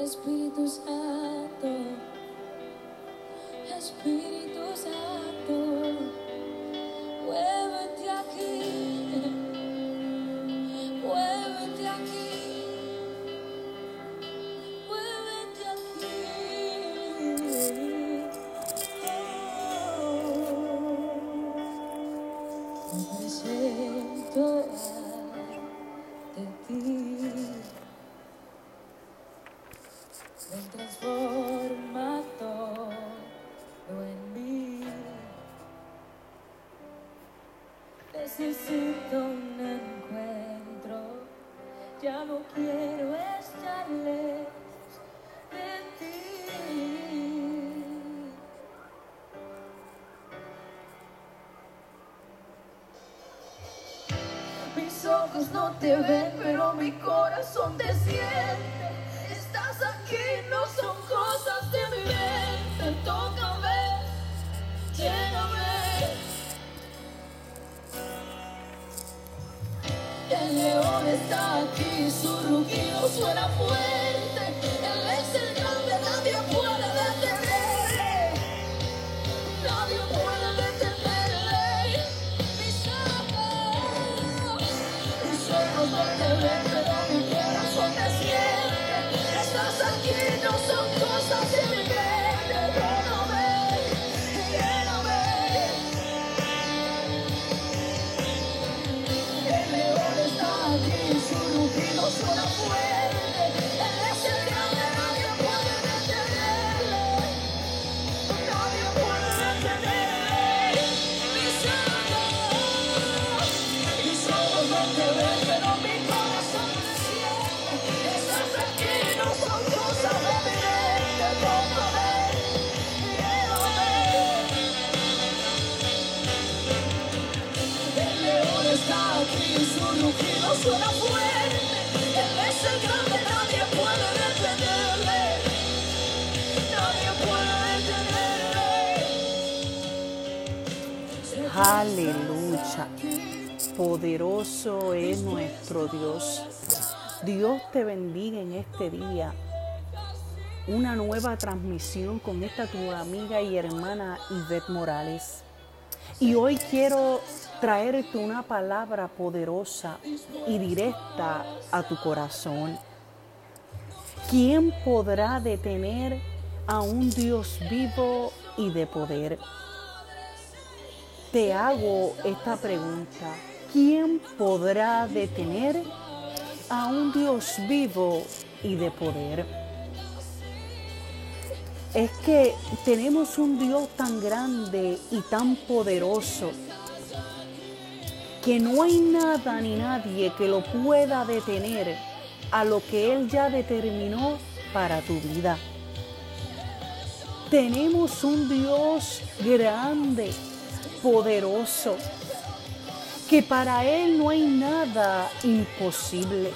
Espíritu Santo, Espíritu Santo, Mis ojos no te ven, pero mi corazón te siente. Estás aquí, no son cosas de mi mente. Tócame, lléname. El león está aquí, su rugido suena fuerte. Dios te bendiga en este día. Una nueva transmisión con esta tu amiga y hermana Ivette Morales. Y hoy quiero traerte una palabra poderosa y directa a tu corazón. ¿Quién podrá detener a un Dios vivo y de poder? Te hago esta pregunta. ¿Quién podrá detener a un Dios vivo y de poder? Es que tenemos un Dios tan grande y tan poderoso que no hay nada ni nadie que lo pueda detener a lo que Él ya determinó para tu vida. Tenemos un Dios grande, poderoso, que para Él no hay nada imposible.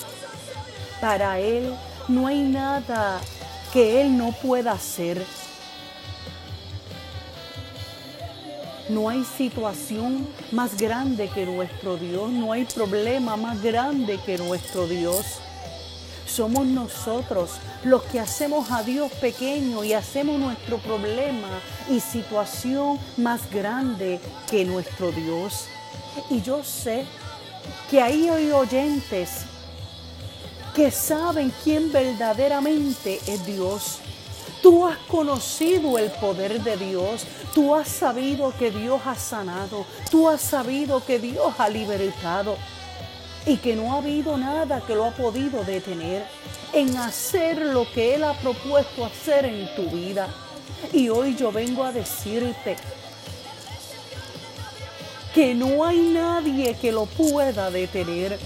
Para Él no hay nada que Él no pueda hacer. No hay situación más grande que nuestro Dios, no hay problema más grande que nuestro Dios. Somos nosotros los que hacemos a Dios pequeño y hacemos nuestro problema y situación más grande que nuestro Dios. Y yo sé que ahí hay oyentes que saben quién verdaderamente es Dios. Tú has conocido el poder de Dios, tú has sabido que Dios ha sanado, tú has sabido que Dios ha libertado y que no ha habido nada que lo ha podido detener en hacer lo que Él ha propuesto hacer en tu vida. Y hoy yo vengo a decirte que no hay nadie que lo pueda detener.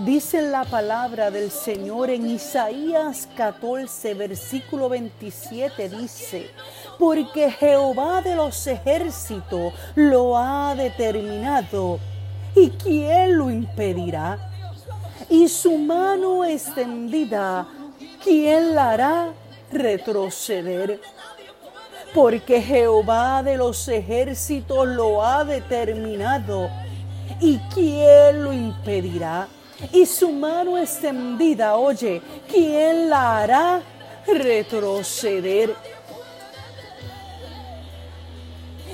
Dice la palabra del Señor en Isaías 14, versículo 27, dice, porque Jehová de los ejércitos lo ha determinado, ¿y quién lo impedirá? Y su mano extendida, ¿quién la hará retroceder? Porque Jehová de los ejércitos lo ha determinado, ¿y quién lo impedirá? y su mano extendida, oye, ¿quién la hará retroceder?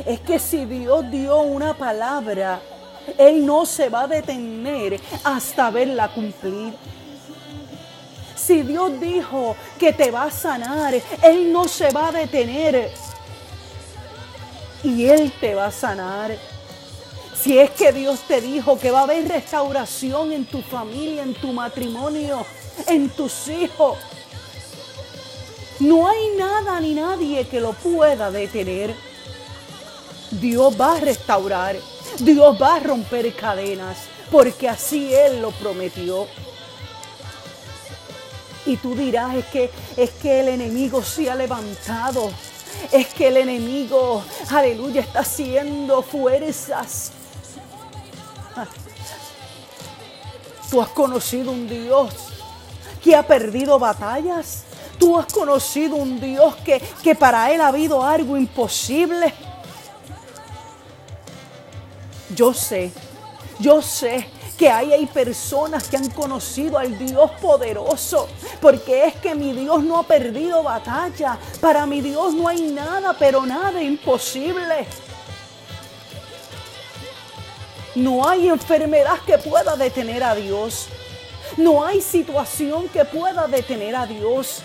Es que si Dios dio una palabra, Él no se va a detener hasta verla cumplir. Si Dios dijo que te va a sanar, Él no se va a detener. Y Él te va a sanar. Si es que Dios te dijo que va a haber restauración en tu familia, en tu matrimonio, en tus hijos, no hay nada ni nadie que lo pueda detener. Dios va a restaurar, Dios va a romper cadenas, porque así Él lo prometió. Y tú dirás, es que, es que el enemigo se ha levantado. Es que el enemigo, aleluya, está haciendo fuerzas. Tú has conocido un Dios que ha perdido batallas. Tú has conocido un Dios que, que para Él ha habido algo imposible. Yo sé, yo sé que hay, hay personas que han conocido al Dios poderoso, porque es que mi Dios no ha perdido batalla. Para mi Dios no hay nada, pero nada imposible. No hay enfermedad que pueda detener a Dios. No hay situación que pueda detener a Dios.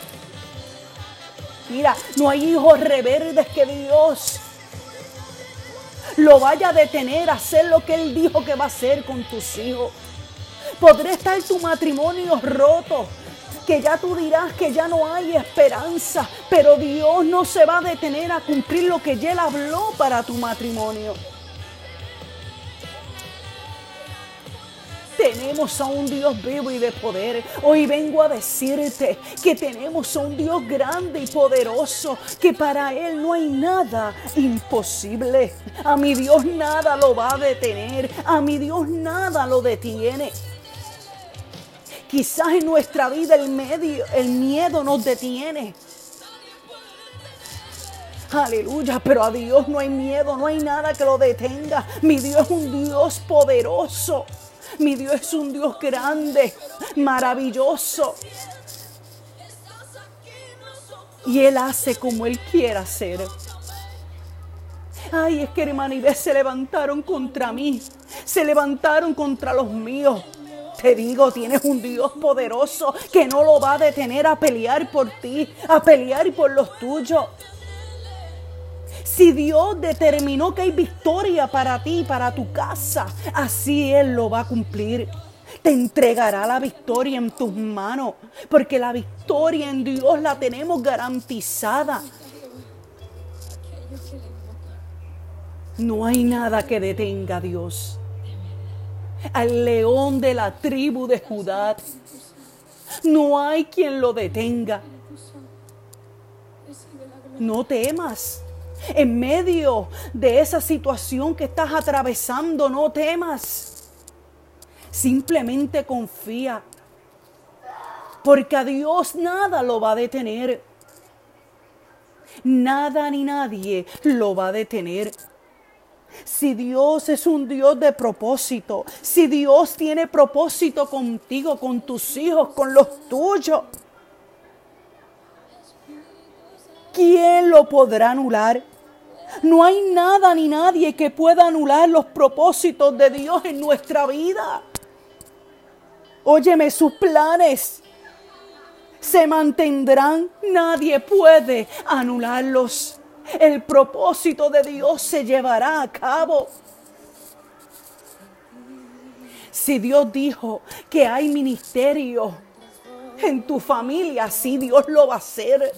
Mira, no hay hijos reverdes que Dios lo vaya a detener a hacer lo que Él dijo que va a hacer con tus hijos. Podré estar tu matrimonio roto, que ya tú dirás que ya no hay esperanza, pero Dios no se va a detener a cumplir lo que Él habló para tu matrimonio. Tenemos a un Dios vivo y de poder. Hoy vengo a decirte que tenemos a un Dios grande y poderoso, que para Él no hay nada imposible. A mi Dios nada lo va a detener. A mi Dios nada lo detiene. Quizás en nuestra vida el, medio, el miedo nos detiene. Aleluya, pero a Dios no hay miedo, no hay nada que lo detenga. Mi Dios es un Dios poderoso. Mi Dios es un Dios grande, maravilloso. Y Él hace como Él quiera hacer. Ay, es que hermana Inés se levantaron contra mí. Se levantaron contra los míos. Te digo, tienes un Dios poderoso que no lo va a detener a pelear por ti, a pelear por los tuyos. Si Dios determinó que hay victoria para ti, para tu casa, así Él lo va a cumplir. Te entregará la victoria en tus manos, porque la victoria en Dios la tenemos garantizada. No hay nada que detenga a Dios. Al león de la tribu de Judá. No hay quien lo detenga. No temas. En medio de esa situación que estás atravesando, no temas. Simplemente confía. Porque a Dios nada lo va a detener. Nada ni nadie lo va a detener. Si Dios es un Dios de propósito, si Dios tiene propósito contigo, con tus hijos, con los tuyos, ¿quién lo podrá anular? No hay nada ni nadie que pueda anular los propósitos de Dios en nuestra vida. Óyeme, sus planes se mantendrán. Nadie puede anularlos. El propósito de Dios se llevará a cabo. Si Dios dijo que hay ministerio en tu familia, sí Dios lo va a hacer.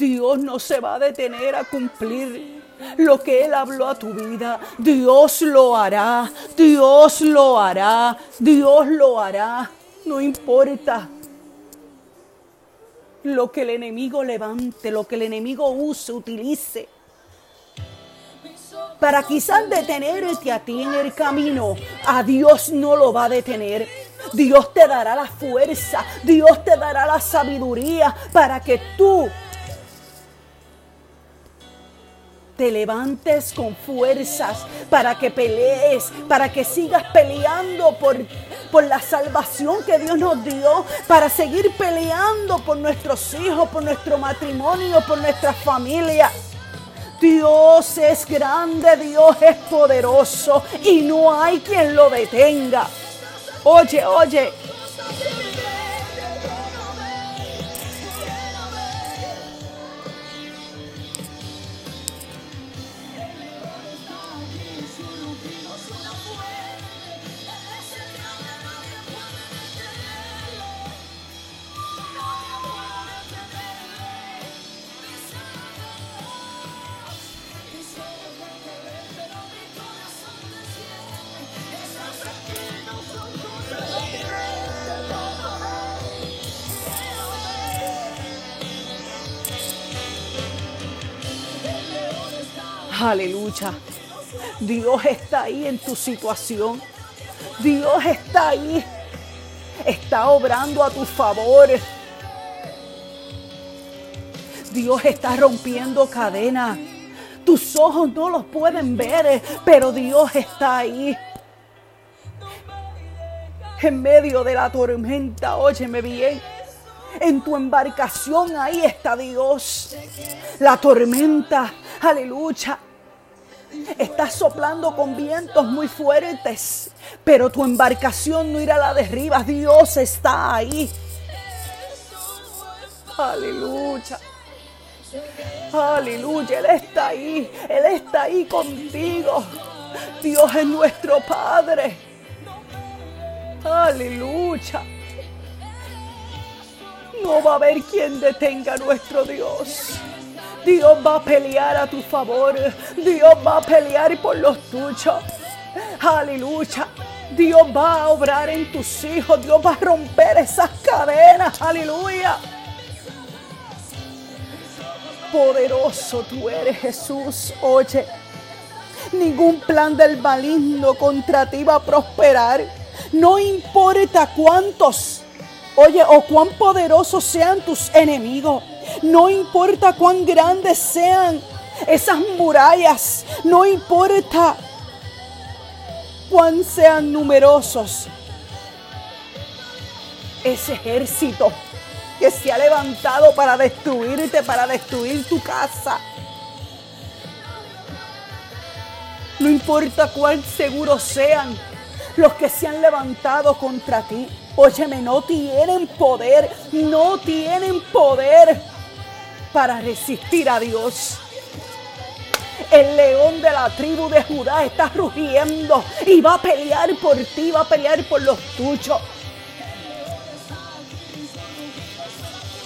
Dios no se va a detener a cumplir lo que Él habló a tu vida. Dios lo hará, Dios lo hará, Dios lo hará. No importa lo que el enemigo levante, lo que el enemigo use, utilice. Para quizás detenerte a ti en el camino, a Dios no lo va a detener. Dios te dará la fuerza, Dios te dará la sabiduría para que tú te levantes con fuerzas, para que pelees, para que sigas peleando por, por la salvación que Dios nos dio, para seguir peleando por nuestros hijos, por nuestro matrimonio, por nuestra familia. Dios es grande, Dios es poderoso y no hay quien lo detenga. Oye, oye, Aleluya. Dios está ahí en tu situación. Dios está ahí. Está obrando a tu favor. Dios está rompiendo cadenas. Tus ojos no los pueden ver, pero Dios está ahí. En medio de la tormenta, óyeme bien. En tu embarcación ahí está Dios. La tormenta, aleluya, Estás soplando con vientos muy fuertes, pero tu embarcación no irá a la derriba. Dios está ahí. Aleluya. Aleluya, Él está ahí. Él está ahí contigo. Dios es nuestro Padre. Aleluya. No va a haber quien detenga a nuestro Dios. Dios va a pelear a tu favor. Dios va a pelear por los tuyos. Aleluya. Dios va a obrar en tus hijos. Dios va a romper esas cadenas. Aleluya. Poderoso tú eres Jesús. Oye, ningún plan del maligno contra ti va a prosperar. No importa cuántos, oye, o cuán poderosos sean tus enemigos. No importa cuán grandes sean esas murallas. No importa cuán sean numerosos. Ese ejército que se ha levantado para destruirte, para destruir tu casa. No importa cuán seguros sean los que se han levantado contra ti. Óyeme, no tienen poder, no tienen poder para resistir a Dios. El león de la tribu de Judá está rugiendo y va a pelear por ti, va a pelear por los tuyos.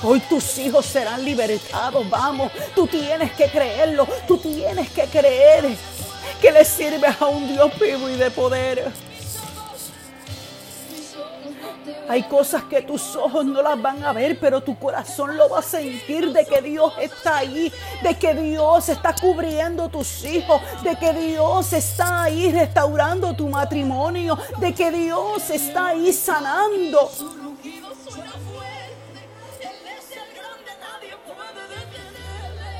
Hoy tus hijos serán libertados, vamos, tú tienes que creerlo, tú tienes que creer que le sirves a un Dios vivo y de poder. Hay cosas que tus ojos no las van a ver, pero tu corazón lo va a sentir de que Dios está ahí, de que Dios está cubriendo tus hijos, de que Dios está ahí restaurando tu matrimonio, de que Dios está ahí sanando.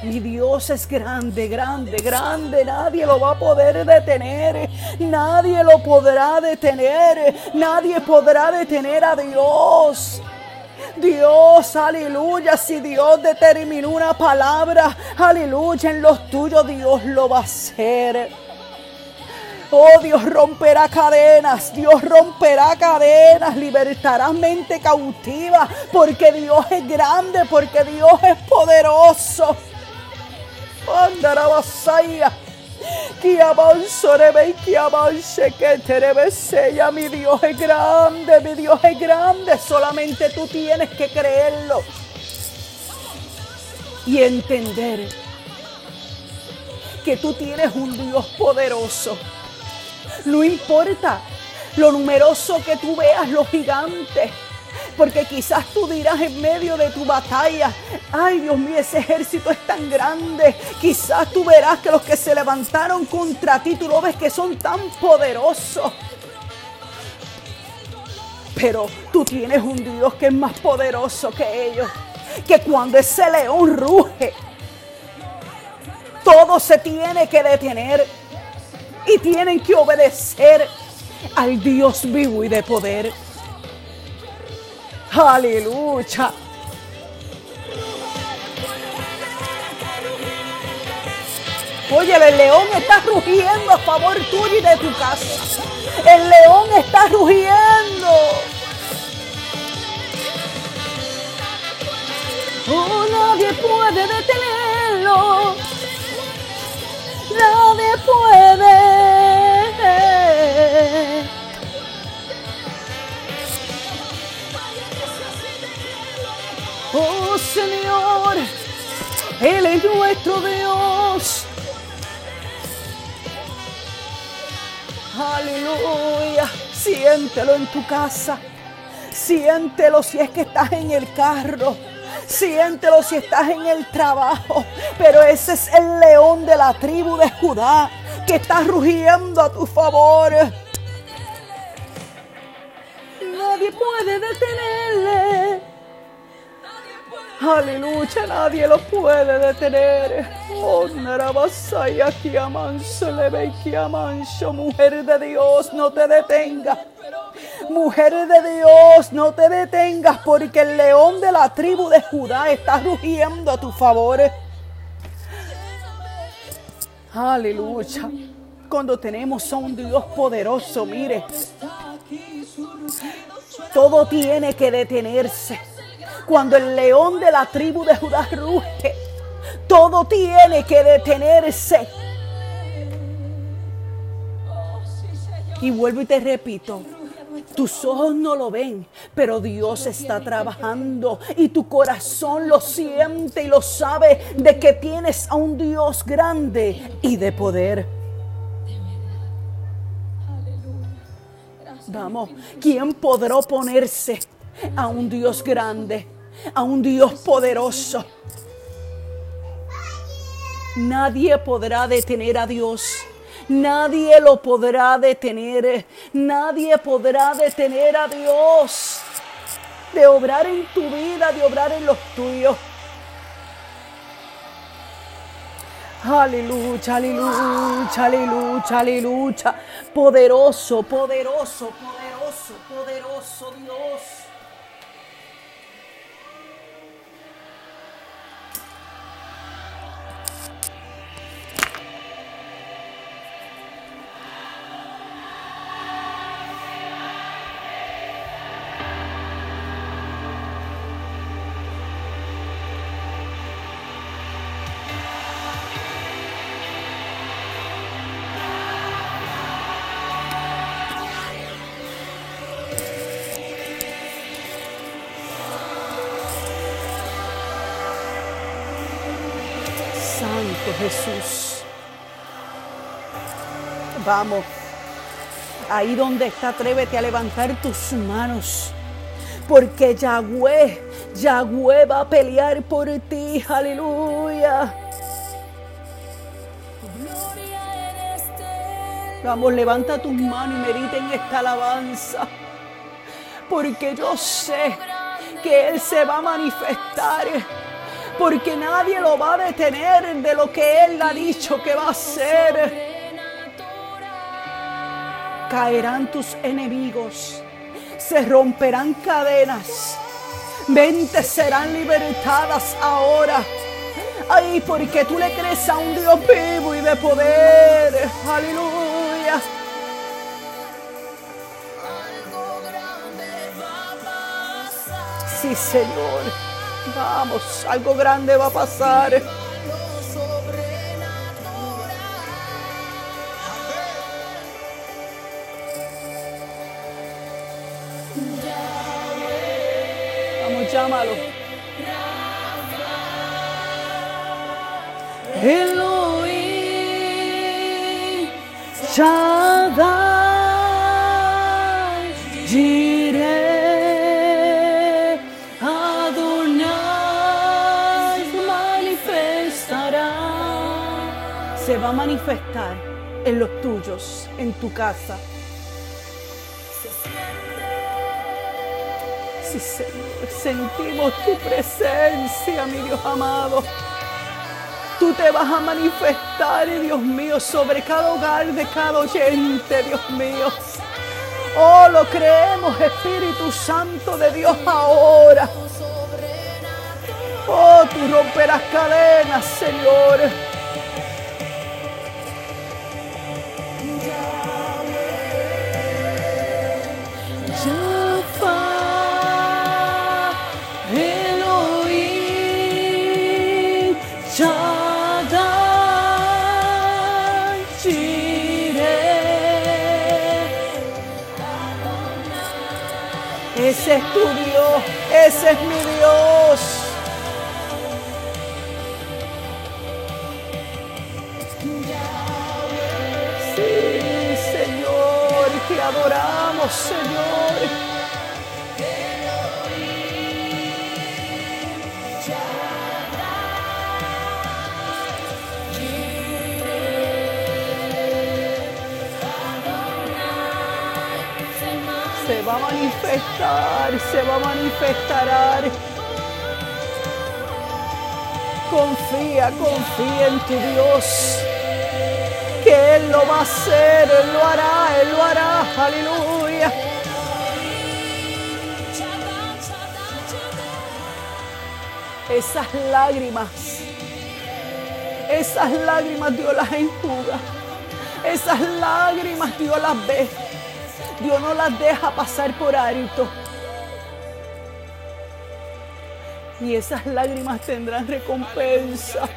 Mi Dios es grande, grande, grande. Nadie lo va a poder detener. Nadie lo podrá detener. Nadie podrá detener a Dios. Dios, aleluya, si Dios determinó una palabra, aleluya, en los tuyos Dios lo va a hacer. Oh, Dios romperá cadenas, Dios romperá cadenas, libertará mente cautiva, porque Dios es grande, porque Dios es poderoso. Andarabasaya. Mi Dios es grande, mi Dios es grande. Solamente tú tienes que creerlo y entender que tú tienes un Dios poderoso. No importa lo numeroso que tú veas, los gigantes porque quizás tú dirás en medio de tu batalla, ay Dios mío, ese ejército es tan grande. Quizás tú verás que los que se levantaron contra ti, tú lo ves que son tan poderosos. Pero tú tienes un Dios que es más poderoso que ellos. Que cuando ese león ruge, Todo se tiene que detener y tienen que obedecer al Dios vivo y de poder. Aleluya. Oye, el león está rugiendo a favor tuyo y de tu casa. El león está rugiendo. Oh, nadie puede detenerlo. Nuestro Dios. Aleluya. Siéntelo en tu casa. Siéntelo si es que estás en el carro. Siéntelo si estás en el trabajo. Pero ese es el león de la tribu de Judá que está rugiendo a tu favor. Nadie puede detenerle. Aleluya, nadie lo puede detener. Oh, Narabasaya, que amanso, le ve que amanso, mujer de Dios, no te detengas. Mujer de Dios, no te detengas porque el león de la tribu de Judá está rugiendo a tu favor. Aleluya. Cuando tenemos a un Dios poderoso, mire, todo tiene que detenerse. Cuando el león de la tribu de Judá ruge, todo tiene que detenerse. Y vuelvo y te repito, tus ojos no lo ven, pero Dios está trabajando y tu corazón lo siente y lo sabe de que tienes a un Dios grande y de poder. Vamos, ¿quién podrá oponerse a un Dios grande, a un Dios poderoso? Nadie podrá detener a Dios. Nadie lo podrá detener. Nadie podrá detener a Dios de obrar en tu vida, de obrar en los tuyos. Aleluya, aleluya, aleluya, aleluya. Poderoso, poderoso, poderoso, Jesús. Vamos. Ahí donde está, atrévete a levantar tus manos. Porque Yahweh, Yahweh va a pelear por ti. Aleluya. Vamos, levanta tus manos y medita en esta alabanza. Porque yo sé que Él se va a manifestar porque nadie lo va a detener de lo que Él ha dicho que va a hacer. Caerán tus enemigos, se romperán cadenas, mentes serán libertadas ahora. Ay, porque tú le crees a un Dios vivo y de poder. Aleluya. Sí, Señor. Vamos, algo grande va a pasar. Manifestar en los tuyos, en tu casa. Sí, Señor, sentimos tu presencia, mi Dios amado. Tú te vas a manifestar, Dios mío, sobre cada hogar de cada oyente, Dios mío. Oh, lo creemos, Espíritu Santo de Dios, ahora. Oh, tú romperás cadenas, Señor. Ese es tu Dios, ese es mi Dios. Sí, Señor, te adoramos, Señor. Manifestar, se va a manifestar. Confía, confía en tu Dios. Que Él lo va a hacer, Él lo hará, Él lo hará. Aleluya. Esas lágrimas, esas lágrimas Dios las enjuga. Esas lágrimas Dios las ve. Dios no las deja pasar por alto. Y esas lágrimas tendrán recompensa.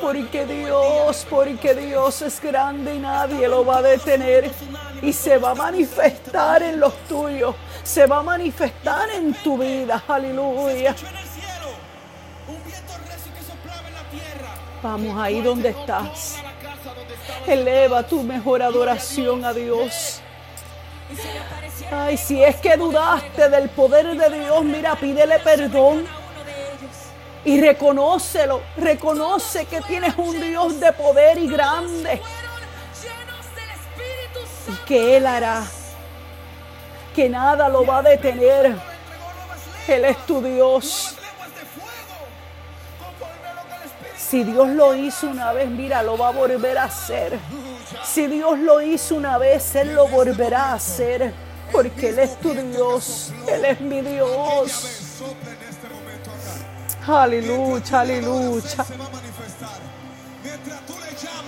Porque Dios, porque Dios es grande y nadie lo va a detener. Y se va a manifestar en los tuyos. Se va a manifestar en tu vida. Aleluya. Vamos ahí donde estás. Eleva tu mejor adoración a Dios. Ay, si es que dudaste del poder de Dios, mira, pídele perdón y reconócelo. Reconoce que tienes un Dios de poder y grande y que Él hará. Que nada lo va a detener. Él es tu Dios. Si Dios lo hizo una vez, mira, lo va a volver a hacer. Si Dios lo hizo una vez, Él lo volverá a hacer. Porque Él es tu Dios. Él es mi Dios. Aleluya, aleluya.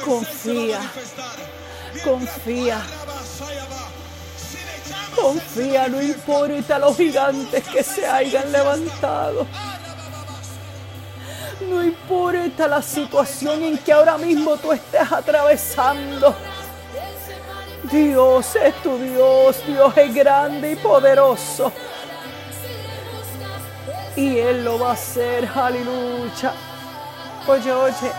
Confía. Confía. Confía, no importa los gigantes que se hayan levantado. No importa la situación en que ahora mismo tú estés atravesando. Dios es tu Dios, Dios es grande y poderoso. Y Él lo va a hacer, aleluya. Oye, oye,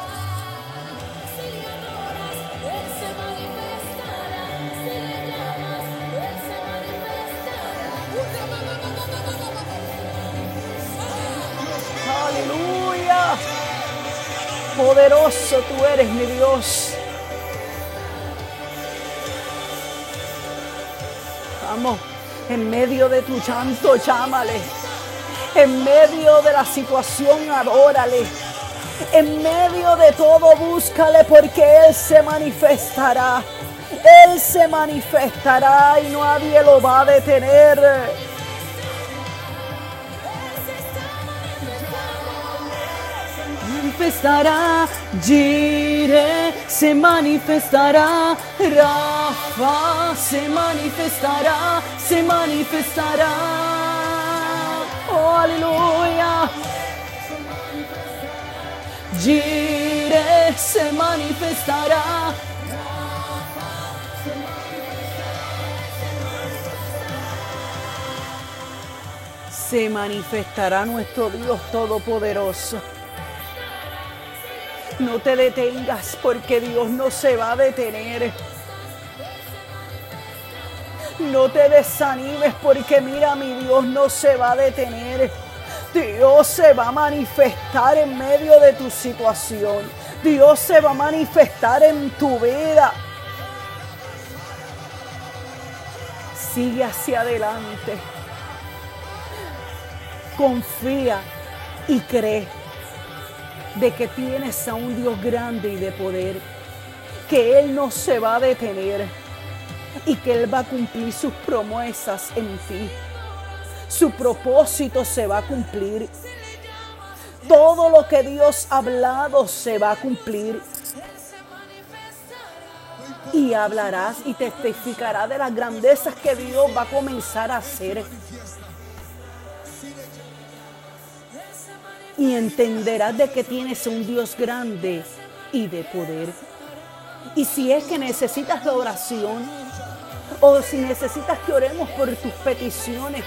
Poderoso tú eres, mi Dios. Vamos, en medio de tu llanto, llámale. En medio de la situación, adórale. En medio de todo, búscale porque Él se manifestará. Él se manifestará y nadie lo va a detener. Manifestará, Jire se manifestará, Rafa se manifestará, se manifestará. Oh, aleluya. Jire se manifestará. Se manifestará nuestro Dios Todopoderoso. No te detengas porque Dios no se va a detener. No te desanimes porque mira, mi Dios no se va a detener. Dios se va a manifestar en medio de tu situación. Dios se va a manifestar en tu vida. Sigue hacia adelante. Confía y cree. De que tienes a un Dios grande y de poder, que Él no se va a detener y que Él va a cumplir sus promesas en ti. Su propósito se va a cumplir. Todo lo que Dios ha hablado se va a cumplir. Y hablarás y testificarás de las grandezas que Dios va a comenzar a hacer. Y entenderás de que tienes un Dios grande y de poder. Y si es que necesitas la oración, o si necesitas que oremos por tus peticiones,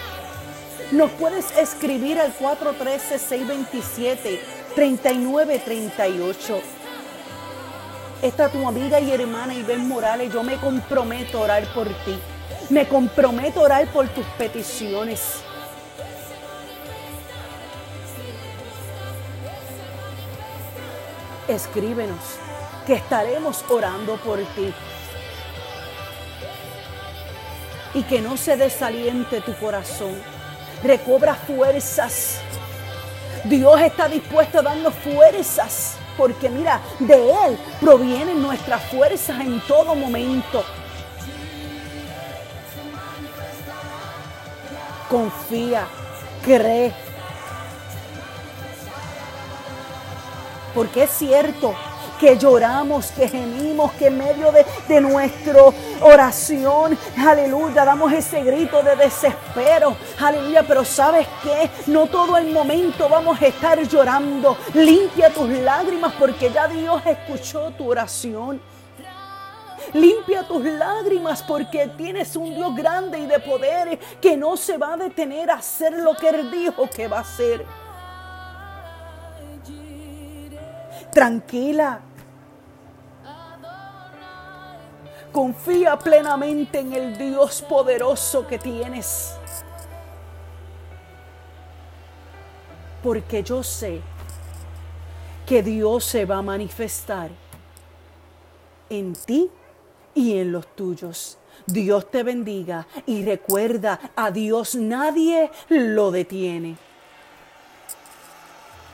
nos puedes escribir al 413-627-3938. Esta tu amiga y hermana Ivén Morales, yo me comprometo a orar por ti. Me comprometo a orar por tus peticiones. Escríbenos, que estaremos orando por ti. Y que no se desaliente tu corazón recobra fuerzas. Dios está dispuesto a darnos fuerzas, porque mira, de Él provienen nuestras fuerzas en todo momento. Confía, cree. Porque es cierto, que lloramos, que gemimos, que en medio de, de nuestra oración, aleluya, damos ese grito de desespero, aleluya, pero sabes que no todo el momento vamos a estar llorando. Limpia tus lágrimas porque ya Dios escuchó tu oración. Limpia tus lágrimas porque tienes un Dios grande y de poder que no se va a detener a hacer lo que Él dijo que va a hacer. Tranquila, Confía plenamente en el Dios poderoso que tienes. Porque yo sé que Dios se va a manifestar en ti y en los tuyos. Dios te bendiga y recuerda, a Dios nadie lo detiene.